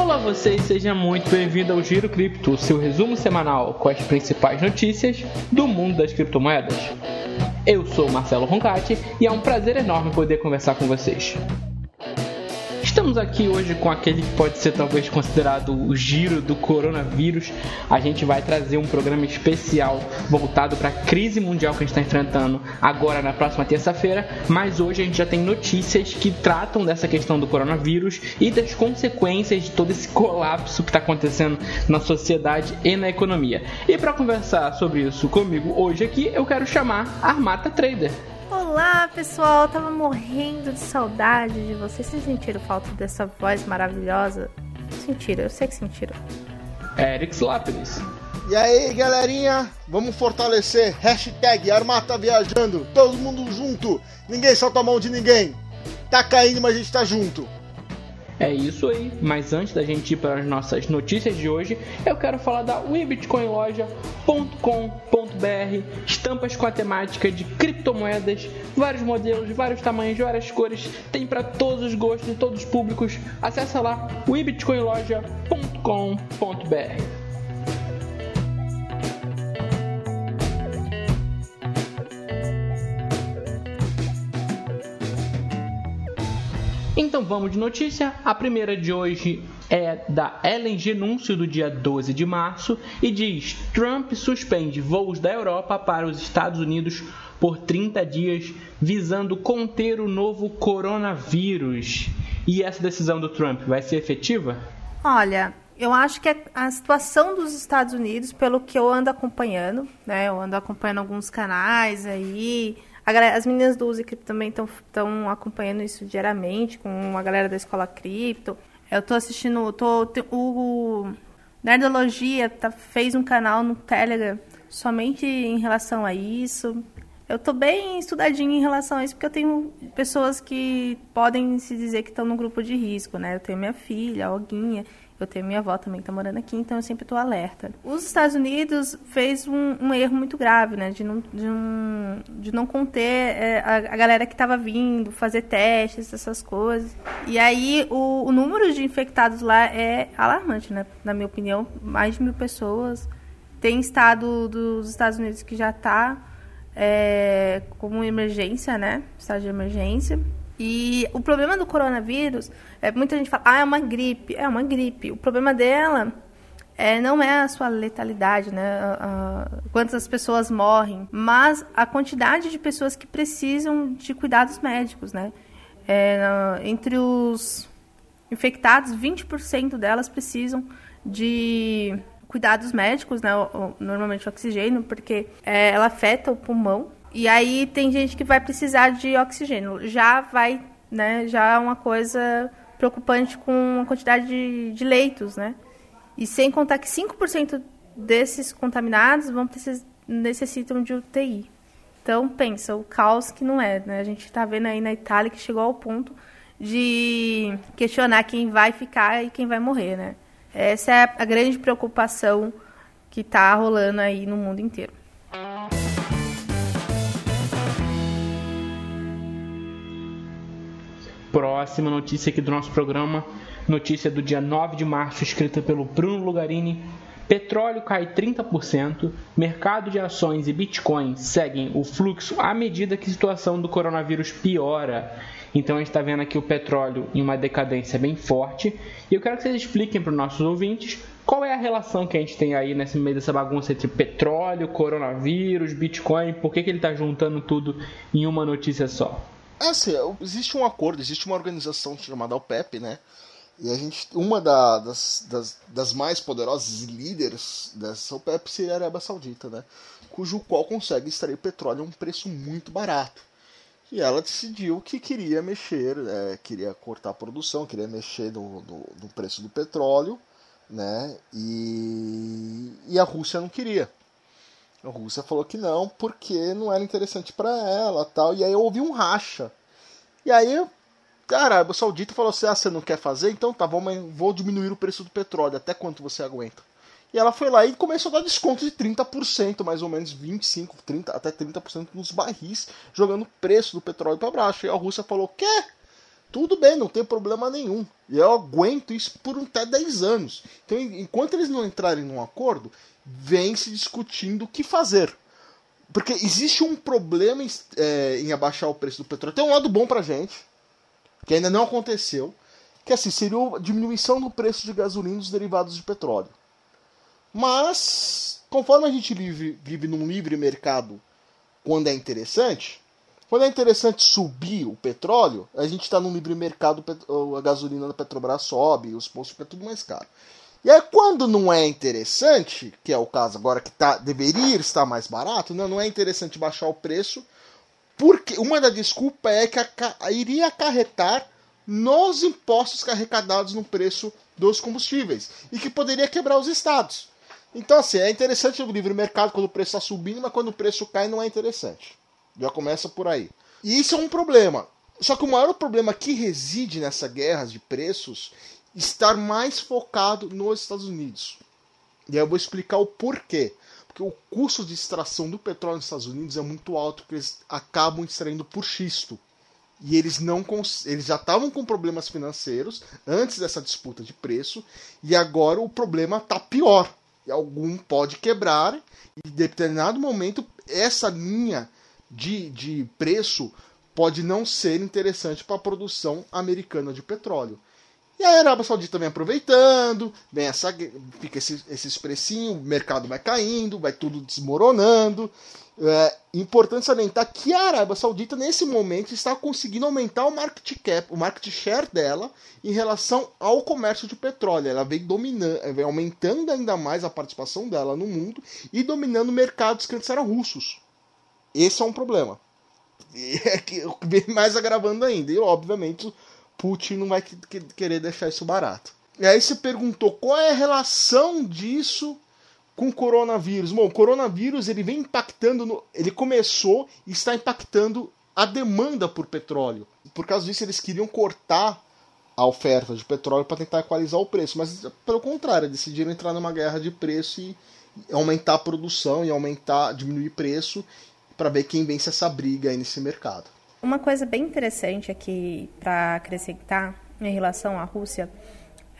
Olá vocês, seja muito bem-vindo ao Giro Cripto, seu resumo semanal com as principais notícias do mundo das criptomoedas. Eu sou Marcelo Roncati e é um prazer enorme poder conversar com vocês. Estamos aqui hoje com aquele que pode ser talvez considerado o giro do coronavírus. A gente vai trazer um programa especial voltado para a crise mundial que a gente está enfrentando agora na próxima terça-feira. Mas hoje a gente já tem notícias que tratam dessa questão do coronavírus e das consequências de todo esse colapso que está acontecendo na sociedade e na economia. E para conversar sobre isso comigo hoje aqui, eu quero chamar a Armata Trader. Olá, pessoal. Eu tava morrendo de saudade de vocês. Vocês sentiram falta dessa voz maravilhosa? Sentiram, eu sei que sentiram. Eric Lápis. E aí, galerinha, vamos fortalecer. Hashtag Armata Viajando. Todo mundo junto. Ninguém solta a mão de ninguém. Tá caindo, mas a gente tá junto. É isso aí, mas antes da gente ir para as nossas notícias de hoje, eu quero falar da webitcoinloja.com.br, estampas com a temática de criptomoedas, vários modelos, vários tamanhos, várias cores, tem para todos os gostos e todos os públicos. Acesse lá webitcoinloja.com.br. Então vamos de notícia. A primeira de hoje é da Ellen Genúncio do dia 12 de março e diz: Trump suspende voos da Europa para os Estados Unidos por 30 dias, visando conter o novo coronavírus. E essa decisão do Trump vai ser efetiva? Olha, eu acho que a situação dos Estados Unidos, pelo que eu ando acompanhando, né? Eu ando acompanhando alguns canais aí, Galera, as meninas do Use Cripto também estão acompanhando isso diariamente com a galera da escola cripto. Eu tô assistindo, tô, o Nerdologia tá, fez um canal no Telegram somente em relação a isso. Eu tô bem estudadinha em relação a isso, porque eu tenho pessoas que podem se dizer que estão no grupo de risco, né? Eu tenho minha filha, a Oguinha, eu tenho minha avó também que tá morando aqui, então eu sempre estou alerta. Os Estados Unidos fez um, um, erro muito grave, né? De não, de um, de não conter é, a, a, galera que estava vindo, fazer testes, essas coisas. E aí o, o, número de infectados lá é alarmante, né? Na minha opinião, mais de mil pessoas. Tem estado dos Estados Unidos que já está é, como emergência, né? Estado de emergência. E o problema do coronavírus, é, muita gente fala, ah, é uma gripe. É uma gripe. O problema dela é, não é a sua letalidade, né? quantas pessoas morrem, mas a quantidade de pessoas que precisam de cuidados médicos, né? É, entre os infectados, 20% delas precisam de cuidados médicos, né? Normalmente oxigênio, porque é, ela afeta o pulmão e aí tem gente que vai precisar de oxigênio. Já vai, né? Já é uma coisa preocupante com a quantidade de, de leitos, né? E sem contar que 5% desses contaminados vão precis, necessitam de UTI. Então, pensa, o caos que não é, né? A gente está vendo aí na Itália que chegou ao ponto de questionar quem vai ficar e quem vai morrer, né? Essa é a grande preocupação que está rolando aí no mundo inteiro. Próxima notícia aqui do nosso programa, notícia do dia 9 de março, escrita pelo Bruno Lugarini. Petróleo cai 30%, mercado de ações e Bitcoin seguem o fluxo à medida que a situação do coronavírus piora. Então a gente está vendo aqui o petróleo em uma decadência bem forte. E eu quero que vocês expliquem para os nossos ouvintes qual é a relação que a gente tem aí nesse meio dessa bagunça entre petróleo, coronavírus, Bitcoin, por que, que ele está juntando tudo em uma notícia só? É assim, existe um acordo, existe uma organização chamada OPEP, né? E a gente, uma da, das, das, das, mais poderosas líderes dessa OPEP seria a Arábia Saudita, né? Cujo qual consegue extrair petróleo a um preço muito barato. E ela decidiu que queria mexer, é, queria cortar a produção, queria mexer no, no, no preço do petróleo, né? E, e a Rússia não queria. A Rússia falou que não, porque não era interessante para ela tal. E aí houve um racha. E aí, cara, Arábia Saudita falou assim: ah, você não quer fazer? Então tá, vou, vou diminuir o preço do petróleo. Até quanto você aguenta? E ela foi lá e começou a dar desconto de 30%, mais ou menos 25%, 30%, até 30% nos barris, jogando o preço do petróleo para baixo. E a Rússia falou: quer? Tudo bem, não tem problema nenhum. Eu aguento isso por até 10 anos. Então, enquanto eles não entrarem num acordo, vem se discutindo o que fazer. Porque existe um problema em, é, em abaixar o preço do petróleo. Tem um lado bom pra gente, que ainda não aconteceu, que assim, seria a diminuição do preço de gasolina dos derivados de petróleo. Mas, conforme a gente vive, vive num livre mercado quando é interessante, quando é interessante subir o petróleo, a gente está num livre mercado, a gasolina da Petrobras sobe, os postos ficam tudo mais caro. E aí quando não é interessante, que é o caso agora que tá, deveria estar mais barato, não, não é interessante baixar o preço, porque uma da desculpa é que a, a, iria acarretar nos impostos arrecadados no preço dos combustíveis e que poderia quebrar os estados. Então, assim, é interessante o livre mercado quando o preço está subindo, mas quando o preço cai não é interessante. Já começa por aí. E isso é um problema. Só que o maior problema que reside nessa guerra de preços estar mais focado nos Estados Unidos. E aí eu vou explicar o porquê. Porque o custo de extração do petróleo nos Estados Unidos é muito alto, porque eles acabam extraindo por xisto. E eles não eles já estavam com problemas financeiros antes dessa disputa de preço, e agora o problema está pior. E algum pode quebrar, e em determinado momento essa linha de, de preço pode não ser interessante para a produção americana de petróleo. E a Arábia Saudita vem aproveitando, vem essa, fica esse, esse expressinho, o mercado vai caindo, vai tudo desmoronando. É importante salientar que a Arábia Saudita, nesse momento, está conseguindo aumentar o market cap, o market share dela em relação ao comércio de petróleo. Ela vem dominando, vem aumentando ainda mais a participação dela no mundo e dominando mercados que antes eram russos. Esse é um problema. É que vem mais agravando ainda. E, obviamente, Putin não vai querer deixar isso barato. E aí você perguntou qual é a relação disso com o coronavírus. Bom, o coronavírus ele vem impactando, no, ele começou e está impactando a demanda por petróleo. Por causa disso, eles queriam cortar a oferta de petróleo para tentar equalizar o preço, mas pelo contrário, decidiram entrar numa guerra de preço e aumentar a produção e aumentar, diminuir preço para ver quem vence essa briga aí nesse mercado. Uma coisa bem interessante aqui para acrescentar em relação à Rússia,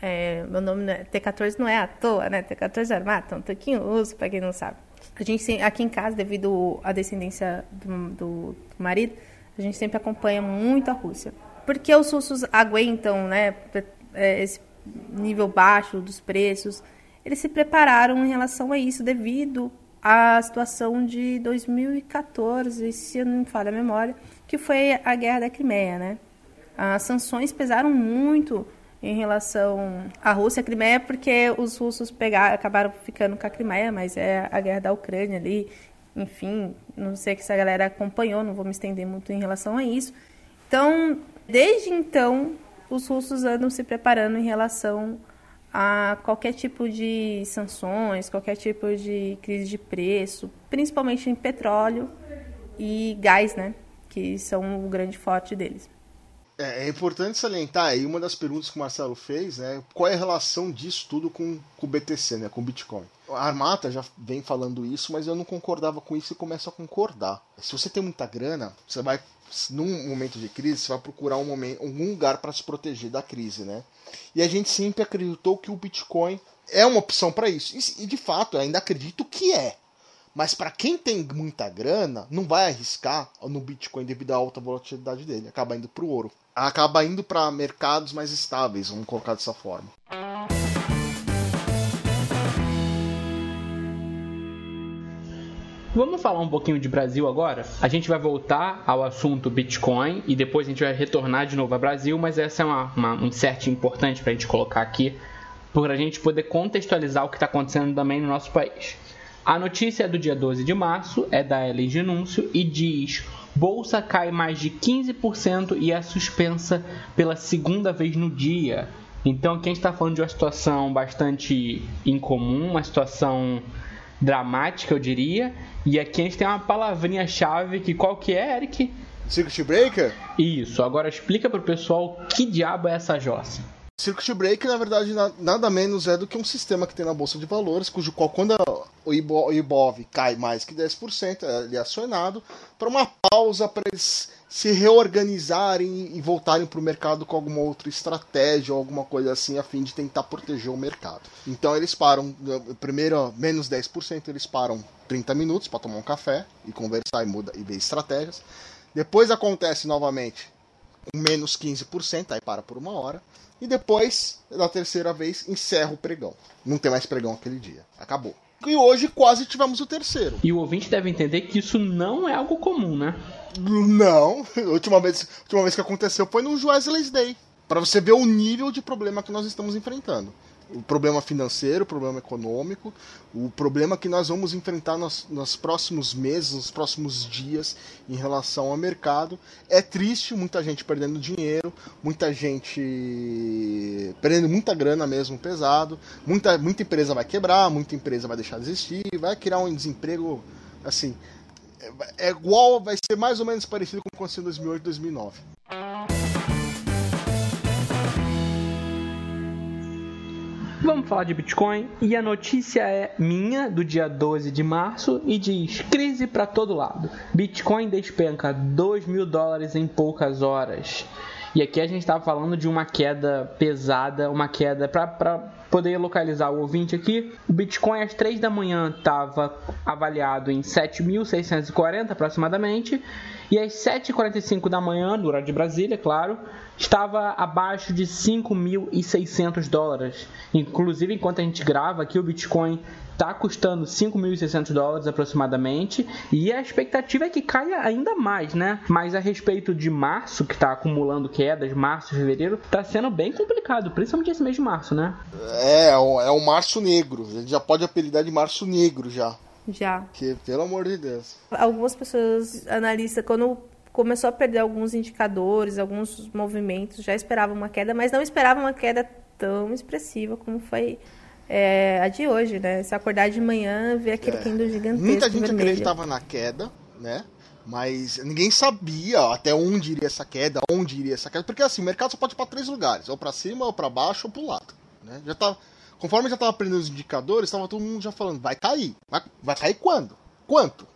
é, meu nome é, T14 não é à toa, né? T14 é armata, um toquinho uso, para quem não sabe. A gente aqui em casa, devido à descendência do, do, do marido, a gente sempre acompanha muito a Rússia. Porque os russos aguentam, né, é, esse nível baixo dos preços, eles se prepararam em relação a isso devido à situação de 2014, se eu não me falha a memória, que foi a guerra da Crimeia, né? As sanções pesaram muito em relação à Rússia à Crimeia, porque os russos pegaram, acabaram ficando com a Crimeia, mas é a guerra da Ucrânia ali, enfim, não sei se a galera acompanhou, não vou me estender muito em relação a isso. Então, desde então, os russos andam se preparando em relação a qualquer tipo de sanções, qualquer tipo de crise de preço, principalmente em petróleo e gás, né? que são o grande forte deles. É, é importante salientar aí uma das perguntas que o Marcelo fez, né? Qual é a relação disso tudo com, com o BTC, né? Com o Bitcoin? A Armata já vem falando isso, mas eu não concordava com isso e começo a concordar. Se você tem muita grana, você vai, num momento de crise, você vai procurar um momento, algum lugar para se proteger da crise, né? E a gente sempre acreditou que o Bitcoin é uma opção para isso. E, de fato, ainda acredito que é. Mas para quem tem muita grana, não vai arriscar no Bitcoin devido à alta volatilidade dele. Acaba indo para o ouro. Acaba indo para mercados mais estáveis, vamos colocar dessa forma. Vamos falar um pouquinho de Brasil agora? A gente vai voltar ao assunto Bitcoin e depois a gente vai retornar de novo ao Brasil, mas essa é uma, uma, um insert importante para a gente colocar aqui, para a gente poder contextualizar o que está acontecendo também no nosso país. A notícia é do dia 12 de março, é da Ellen Genúncio e diz: Bolsa cai mais de 15% e é suspensa pela segunda vez no dia. Então gente está falando de uma situação bastante incomum, uma situação dramática, eu diria. E aqui a gente tem uma palavrinha-chave que qual que é, Eric? Circuit Breaker? Isso. Agora explica para o pessoal que diabo é essa jossa. Circuit Break, na verdade, nada menos é do que um sistema que tem na Bolsa de Valores, cujo qual, quando o Ibov cai mais que 10%, ele é acionado para uma pausa para eles se reorganizarem e voltarem para o mercado com alguma outra estratégia ou alguma coisa assim, a fim de tentar proteger o mercado. Então eles param, primeiro, menos 10%, eles param 30 minutos para tomar um café e conversar e, muda, e ver estratégias. Depois acontece novamente menos 15%, aí para por uma hora. E depois, na terceira vez, encerra o pregão. Não tem mais pregão aquele dia. Acabou. E hoje quase tivemos o terceiro. E o ouvinte deve entender que isso não é algo comum, né? Não. A última vez, a última vez que aconteceu foi no Wesley's Day. Para você ver o nível de problema que nós estamos enfrentando o problema financeiro, o problema econômico, o problema que nós vamos enfrentar nos, nos, próximos meses, nos próximos dias em relação ao mercado. É triste, muita gente perdendo dinheiro, muita gente perdendo muita grana mesmo pesado, muita, muita empresa vai quebrar, muita empresa vai deixar de existir, vai criar um desemprego assim. É, é igual, vai ser mais ou menos parecido com o que aconteceu em 2008 2009. Vamos falar de Bitcoin e a notícia é minha do dia 12 de março e diz crise para todo lado. Bitcoin despenca 2 mil dólares em poucas horas. E aqui a gente estava falando de uma queda pesada, uma queda para poder localizar o ouvinte aqui. O Bitcoin às 3 da manhã estava avaliado em 7.640 aproximadamente e às 7h45 da manhã, no horário de Brasília, claro, estava abaixo de 5.600 dólares. Inclusive, enquanto a gente grava aqui, o Bitcoin está custando 5.600 dólares aproximadamente e a expectativa é que caia ainda mais, né? Mas a respeito de março, que está acumulando quedas, março, fevereiro, está sendo bem complicado, principalmente esse mês de março, né? É, é o é março negro. A gente já pode apelidar de março negro já. Já. Que, pelo amor de Deus. Algumas pessoas, analistas, quando começou a perder alguns indicadores, alguns movimentos, já esperavam uma queda, mas não esperavam uma queda tão expressiva como foi é, a de hoje, né? Se acordar de manhã, ver aquele é. candle gigantesco Muita gente vermelho. acreditava na queda, né? Mas ninguém sabia até onde iria essa queda, onde iria essa queda, porque assim, o mercado só pode ir para três lugares, ou para cima, ou para baixo, ou para o lado, né? Já tá Conforme já estava aprendendo os indicadores, estava todo mundo já falando, vai cair. Vai, vai cair quando? Quanto?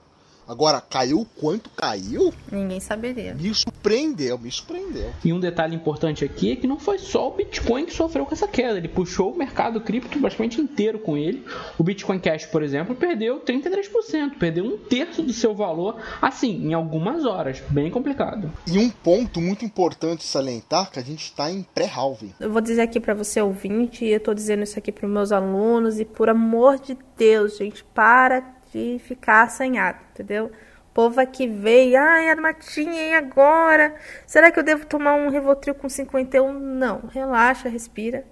Agora, caiu quanto caiu? Ninguém saberia. Me surpreendeu, me surpreendeu. E um detalhe importante aqui é que não foi só o Bitcoin que sofreu com essa queda. Ele puxou o mercado cripto praticamente inteiro com ele. O Bitcoin Cash, por exemplo, perdeu 33%, perdeu um terço do seu valor, assim, em algumas horas. Bem complicado. E um ponto muito importante salientar que a gente está em pré-halving. Eu vou dizer aqui para você ouvinte, e eu estou dizendo isso aqui para meus alunos, e por amor de Deus, gente, para de ficar assanhado, entendeu? O povo aqui veio, ai, Armatinha, e agora? Será que eu devo tomar um Revotril com 51? Não, relaxa, respira,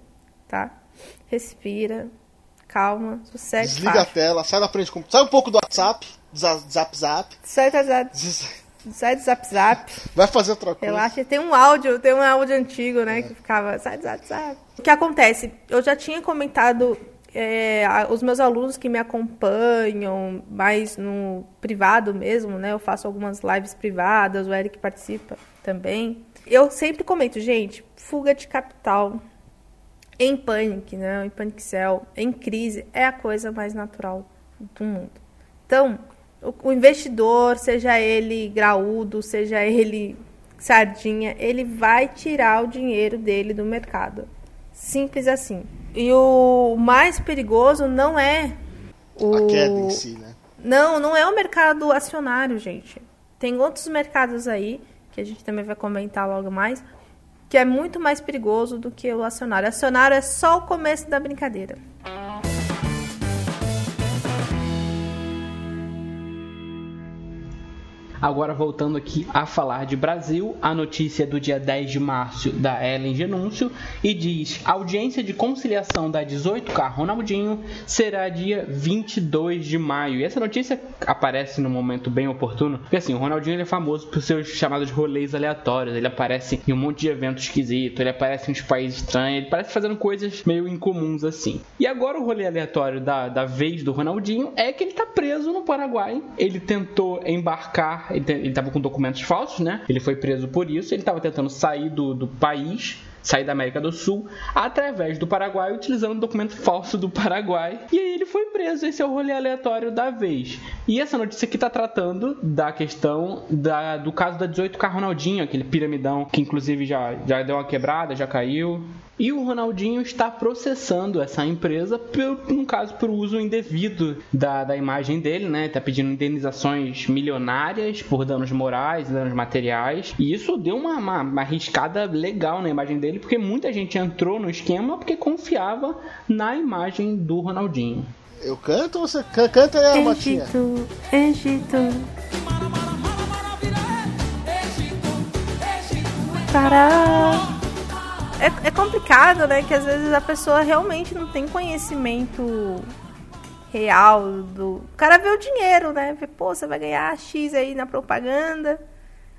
tá? Respira, calma, sucesso. Desliga a tela, sai da frente, sai um pouco do WhatsApp, zap zap. Sai do zap. Sai do zap zap. Vai fazer outra coisa. Relaxa, tem um áudio, tem um áudio antigo, né, é. que ficava, sai do zap zap. O que acontece? Eu já tinha comentado é, os meus alunos que me acompanham mais no privado mesmo, né? Eu faço algumas lives privadas, o Eric participa também. Eu sempre comento, gente, fuga de capital em pânico, né? Em panic cell, em crise, é a coisa mais natural do mundo. Então, o, o investidor, seja ele graúdo, seja ele sardinha, ele vai tirar o dinheiro dele do mercado. Simples assim. E o mais perigoso não é o... A queda em si, né? Não, não é o mercado acionário, gente. Tem outros mercados aí, que a gente também vai comentar logo mais, que é muito mais perigoso do que o acionário. O acionário é só o começo da brincadeira. Agora voltando aqui a falar de Brasil, a notícia do dia 10 de março da Ellen Genúncio e diz: audiência de conciliação da 18K Ronaldinho será dia 22 de maio. E essa notícia aparece no momento bem oportuno, porque assim, o Ronaldinho é famoso por seus chamados rolês aleatórios. Ele aparece em um monte de evento esquisito, ele aparece em uns países estranhos, ele parece fazendo coisas meio incomuns assim. E agora o rolê aleatório da, da vez do Ronaldinho é que ele tá preso no Paraguai. Ele tentou embarcar ele estava com documentos falsos, né? Ele foi preso por isso. Ele estava tentando sair do, do país sair da América do Sul através do Paraguai, utilizando um documento falso do Paraguai. E aí ele foi preso. Esse é o rolê aleatório da vez. E essa notícia aqui está tratando da questão da, do caso da 18K Ronaldinho, aquele piramidão que inclusive já, já deu uma quebrada, já caiu. E o Ronaldinho está processando essa empresa, por, no caso, por uso indevido da, da imagem dele, né? Está pedindo indenizações milionárias por danos morais, danos materiais. E isso deu uma, uma, uma arriscada legal na imagem dele, porque muita gente entrou no esquema porque confiava na imagem do Ronaldinho. Eu canto ou você canta aí, Matinha? Egito, Egito. Para é, é complicado, né? Que às vezes a pessoa realmente não tem conhecimento real do. O cara vê o dinheiro, né? Vê, pô, você vai ganhar X aí na propaganda.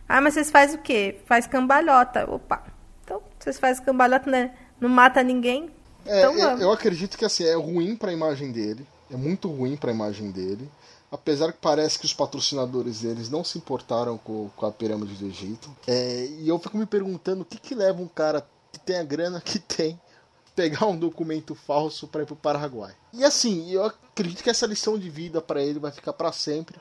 Ah, mas vocês fazem o quê? Faz cambalhota. Opa. Então, vocês fazem cambalhota, né? Não mata ninguém. É, então, eu, eu acredito que assim, é ruim para a imagem dele. É muito ruim para a imagem dele. Apesar que parece que os patrocinadores deles não se importaram com, com a pirâmide do Egito. É, e eu fico me perguntando o que, que leva um cara tem a grana que tem pegar um documento falso para ir pro Paraguai. E assim, eu acredito que essa lição de vida para ele vai ficar para sempre.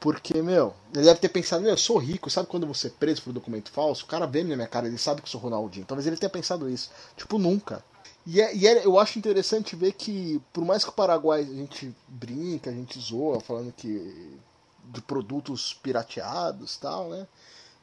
Porque, meu, ele deve ter pensado, meu, eu sou rico, sabe quando você é preso por documento falso? O cara vê na minha cara, ele sabe que eu sou Ronaldinho. Talvez ele tenha pensado isso. Tipo, nunca. E, é, e é, eu acho interessante ver que, por mais que o Paraguai a gente brinca, a gente zoa, falando que de produtos pirateados tal, né?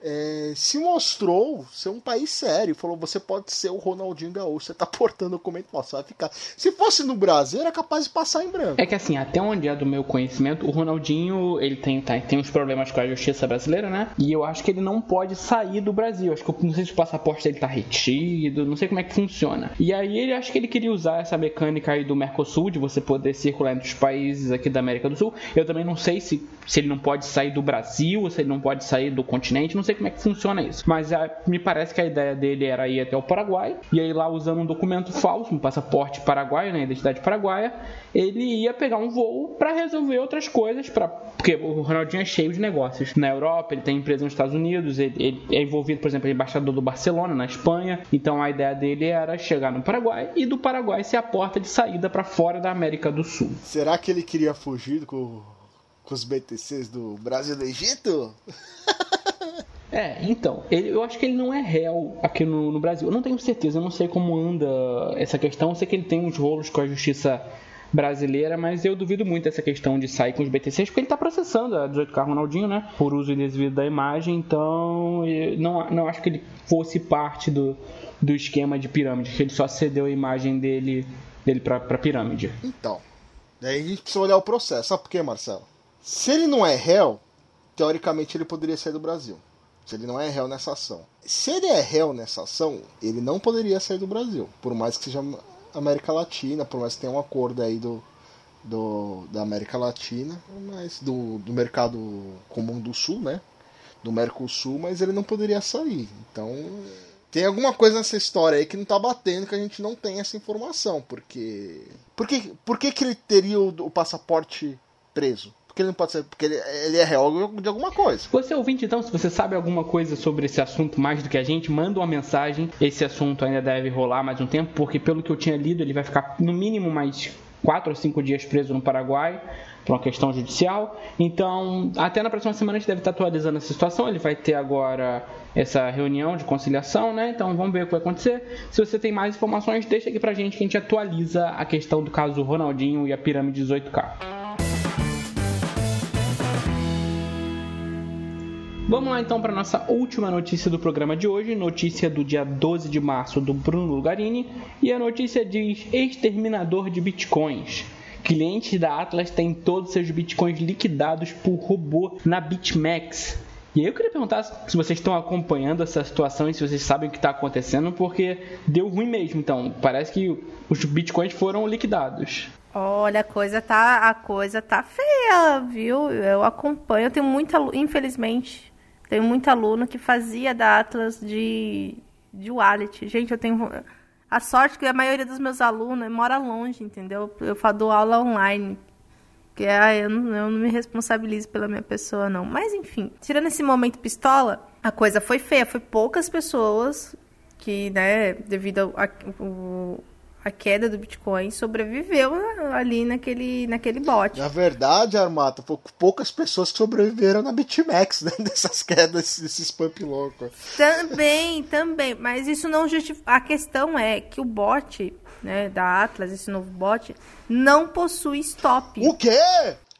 É, se mostrou ser um país sério. Falou: você pode ser o Ronaldinho Gaúcho, você tá portando documento falso, vai ficar. Se fosse no Brasil, era capaz de passar em branco. É que assim, até onde é do meu conhecimento, o Ronaldinho ele tem, tá, tem uns problemas com a justiça brasileira, né? E eu acho que ele não pode sair do Brasil. Acho que não sei se o passaporte dele tá retido, não sei como é que funciona. E aí ele acho que ele queria usar essa mecânica aí do Mercosul, de você poder circular entre os países aqui da América do Sul. Eu também não sei se, se ele não pode sair do Brasil, se ele não pode sair do continente, não sei como é que funciona isso. Mas a, me parece que a ideia dele era ir até o Paraguai, e aí lá usando um documento falso, um passaporte paraguaio, né, identidade paraguaia, ele ia pegar um voo para resolver outras coisas, pra, porque o Ronaldinho é cheio de negócios. Na Europa, ele tem empresa nos Estados Unidos, ele, ele é envolvido, por exemplo, é embaixador do Barcelona, na Espanha, então a ideia dele era chegar no Paraguai e do Paraguai ser a porta de saída para fora da América do Sul. Será que ele queria fugir com, com os BTCs do Brasil e do Egito? É, então, ele, eu acho que ele não é réu aqui no, no, Brasil. Eu não tenho certeza, eu não sei como anda essa questão. Eu sei que ele tem uns rolos com a justiça brasileira, mas eu duvido muito dessa questão de sair com os BTCs, porque ele está processando a 18K Ronaldinho, né? Por uso indevido da imagem, então não, não acho que ele fosse parte do, do esquema de pirâmide, que ele só cedeu a imagem dele, dele para pra pirâmide. Então, daí a gente precisa olhar o processo. Sabe por quê, Marcelo? Se ele não é réu, teoricamente ele poderia sair do Brasil. Se ele não é réu nessa ação. Se ele é réu nessa ação, ele não poderia sair do Brasil. Por mais que seja América Latina, por mais que tenha um acordo aí do, do da América Latina, mas do, do mercado comum do Sul, né? Do Mercosul, mas ele não poderia sair. Então, tem alguma coisa nessa história aí que não tá batendo que a gente não tem essa informação, porque por que, por que, que ele teria o, o passaporte preso? Ele não pode ser. Porque ele, ele é réu de alguma coisa. Você ouvinte, então, se você sabe alguma coisa sobre esse assunto mais do que a gente, manda uma mensagem. Esse assunto ainda deve rolar mais um tempo, porque pelo que eu tinha lido, ele vai ficar no mínimo mais quatro ou cinco dias preso no Paraguai por uma questão judicial. Então, até na próxima semana a gente deve estar atualizando essa situação. Ele vai ter agora essa reunião de conciliação, né? Então vamos ver o que vai acontecer. Se você tem mais informações, deixa aqui pra gente que a gente atualiza a questão do caso Ronaldinho e a pirâmide 18K. Vamos lá então para nossa última notícia do programa de hoje, notícia do dia 12 de março do Bruno Lugarini, e a notícia diz: exterminador de bitcoins. Clientes da Atlas têm todos seus bitcoins liquidados por robô na BitMEX. E eu queria perguntar se vocês estão acompanhando essa situação e se vocês sabem o que está acontecendo, porque deu ruim mesmo. Então, parece que os bitcoins foram liquidados. Olha, a coisa tá, a coisa tá feia, viu? Eu acompanho, eu tenho muita, infelizmente, tem muito aluno que fazia da Atlas de, de wallet. Gente, eu tenho. A sorte que a maioria dos meus alunos mora longe, entendeu? Eu dou aula online. Que é, eu, não, eu não me responsabilizo pela minha pessoa, não. Mas enfim, tirando esse momento pistola, a coisa foi feia. Foi poucas pessoas que, né, devido a, a queda do Bitcoin, sobreviveu ali naquele, naquele bot. Na verdade, Armata, poucas pessoas que sobreviveram na BitMEX, né? Dessas quedas, desses pump loucos. Também, também. Mas isso não justifica. A questão é que o bot, né, da Atlas, esse novo bot, não possui stop. O quê?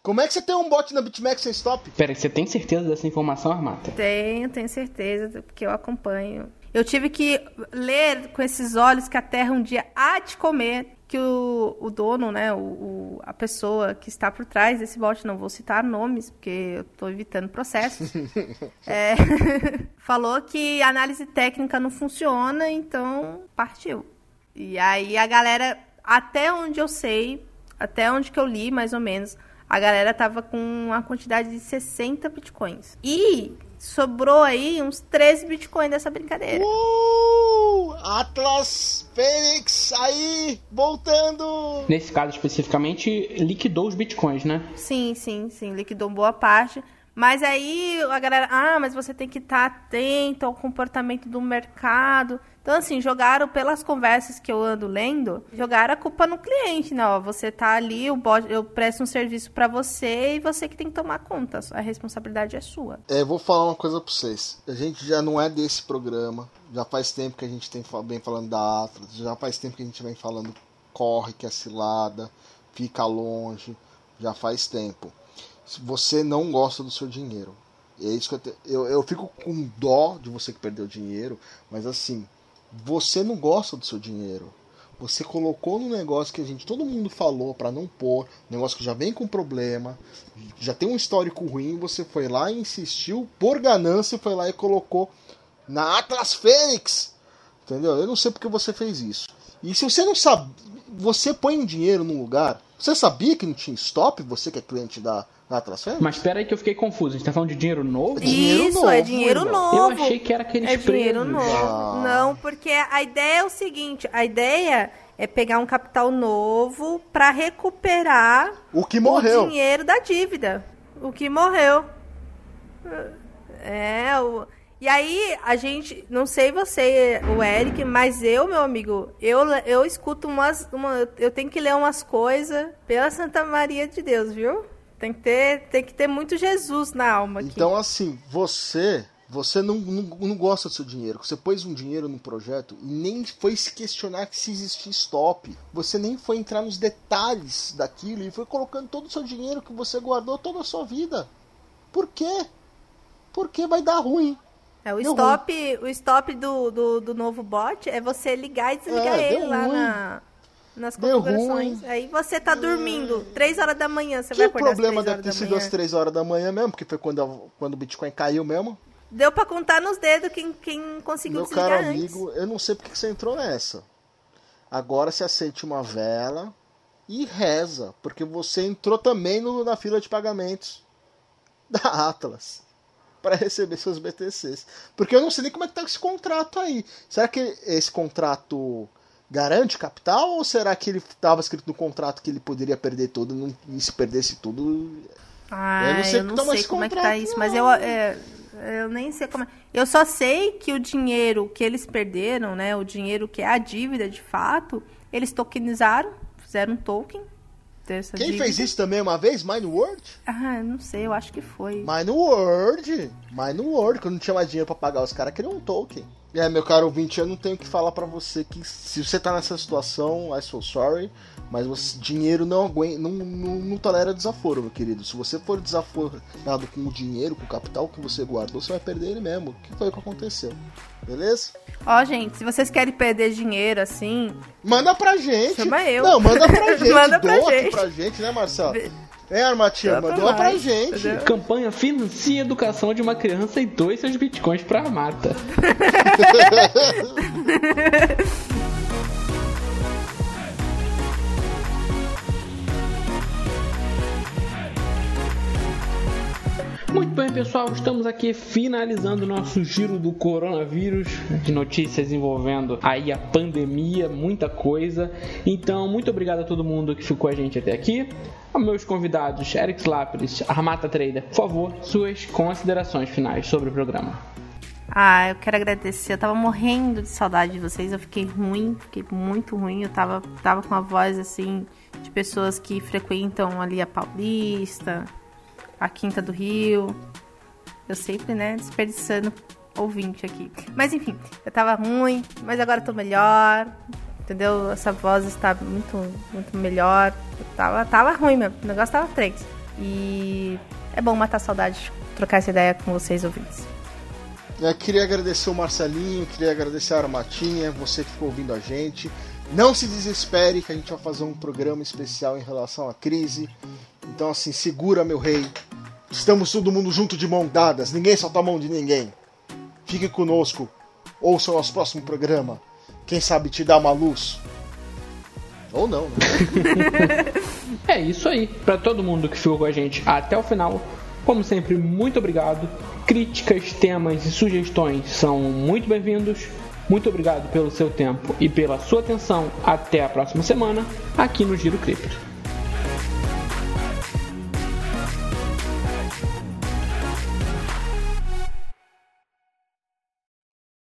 Como é que você tem um bot na BitMEX sem stop? Pera, você tem certeza dessa informação, Armata? Tenho, tenho certeza, porque eu acompanho eu tive que ler com esses olhos que a terra um dia há de comer, que o, o dono, né, o, o, a pessoa que está por trás desse bot, não vou citar nomes, porque eu estou evitando processos, é, falou que a análise técnica não funciona, então partiu. E aí a galera, até onde eu sei, até onde que eu li, mais ou menos, a galera tava com uma quantidade de 60 bitcoins. E sobrou aí uns 13 bitcoins dessa brincadeira. Uh, Atlas Fênix aí voltando. Nesse caso especificamente, liquidou os bitcoins, né? Sim, sim, sim, liquidou boa parte. Mas aí a galera, ah, mas você tem que estar tá atento ao comportamento do mercado. Então, assim, jogaram pelas conversas que eu ando lendo, jogaram a culpa no cliente, né? Ó, você tá ali, bot, eu presto um serviço para você e você que tem que tomar conta. A responsabilidade é sua. É, vou falar uma coisa pra vocês. A gente já não é desse programa. Já faz tempo que a gente tem bem falando da Atlas. Já faz tempo que a gente vem falando corre, que é cilada, fica longe. Já faz tempo. Você não gosta do seu dinheiro. É isso que eu, te... eu, eu fico com dó de você que perdeu dinheiro, mas assim, você não gosta do seu dinheiro. Você colocou no negócio que a gente, todo mundo falou para não pôr, negócio que já vem com problema, já tem um histórico ruim, você foi lá e insistiu, por ganância, foi lá e colocou na Atlas Fênix. Entendeu? Eu não sei porque você fez isso. E se você não sabe, você põe um dinheiro num lugar, você sabia que não tinha stop, você que é cliente da na Mas espera aí que eu fiquei confuso. A gente tá falando de dinheiro novo? Dinheiro Isso, novo, é dinheiro irmão. novo. Eu achei que era aquele É dinheiro novo. Ah. Não, porque a ideia é o seguinte, a ideia é pegar um capital novo para recuperar o que morreu. O dinheiro da dívida. O que morreu. É, o e aí, a gente, não sei você, o Eric, mas eu, meu amigo, eu, eu escuto umas. Uma, eu tenho que ler umas coisas pela Santa Maria de Deus, viu? Tem que ter, tem que ter muito Jesus na alma aqui. Então, assim, você você não, não, não, gosta do seu dinheiro. Você pôs um dinheiro no projeto e nem foi se questionar que se existia stop. Você nem foi entrar nos detalhes daquilo e foi colocando todo o seu dinheiro que você guardou toda a sua vida. Por quê? Porque vai dar ruim. É, o, stop, ruim. o stop do, do, do, novo bot é você ligar e desligar é, ele lá na, nas configurações. Aí você tá dormindo, 3 horas da manhã, você que vai acordar o problema deve ter sido às 3 horas da manhã mesmo, porque foi quando, quando o Bitcoin caiu mesmo. Deu pra contar nos dedos quem, quem conseguiu Meu caro amigo, eu não sei porque você entrou nessa. Agora se acende uma vela e reza, porque você entrou também no, na fila de pagamentos da Atlas para receber seus BTCs. Porque eu não sei nem como é que tá esse contrato aí. Será que esse contrato garante capital ou será que ele estava escrito no contrato que ele poderia perder tudo e se perdesse tudo? Ah, eu não sei, eu não sei como é que tá isso, não. mas eu, é, eu nem sei como é. Eu só sei que o dinheiro que eles perderam, né, o dinheiro que é a dívida de fato, eles tokenizaram, fizeram um token Quem dívida. fez isso também uma vez? Mine World? Ah, não sei, eu acho que foi. Mine World, Mine World, quando não tinha mais dinheiro para pagar os caras, criou um token. É, meu caro ouvinte, eu não tenho que falar para você que se você tá nessa situação, I so sorry, mas você, dinheiro não, aguenta, não, não, não, tolera desaforo, meu querido. Se você for desaforado com o dinheiro, com o capital que você guardou, você vai perder ele mesmo. Que foi o que aconteceu. Beleza? Ó, gente, se vocês querem perder dinheiro assim. Manda pra gente. Chama eu. Não, manda pra gente. manda pra gente. pra gente, né, Marcelo? É, Armatinha, mandou pra gente. Entendeu? Campanha financia a educação de uma criança e dois seus bitcoins pra Armata. bem, pessoal, estamos aqui finalizando o nosso giro do coronavírus, de notícias envolvendo aí a pandemia, muita coisa. Então, muito obrigado a todo mundo que ficou a gente até aqui. A meus convidados, Eric Lapris, Armata Trader, por favor, suas considerações finais sobre o programa. Ah, eu quero agradecer. Eu tava morrendo de saudade de vocês. Eu fiquei ruim, fiquei muito ruim. Eu tava, tava com a voz assim de pessoas que frequentam ali a Paulista, a Quinta do Rio. Eu sempre, né, desperdiçando ouvinte aqui. Mas enfim, eu tava ruim, mas agora eu tô melhor. Entendeu? Essa voz está muito, muito melhor. Eu tava, tava ruim mesmo. O negócio tava três. E é bom matar saudade, trocar essa ideia com vocês ouvintes. Eu queria agradecer o Marcelinho, queria agradecer a Armatinha, você que ficou ouvindo a gente. Não se desespere que a gente vai fazer um programa especial em relação à crise. Então assim, segura meu rei. Estamos todo mundo junto de mão dadas, ninguém solta a mão de ninguém. Fique conosco, ouça o nosso próximo programa. Quem sabe te dá uma luz. Ou não, né? é isso aí. Para todo mundo que ficou com a gente até o final, como sempre, muito obrigado. Críticas, temas e sugestões são muito bem-vindos. Muito obrigado pelo seu tempo e pela sua atenção. Até a próxima semana aqui no Giro Cripto.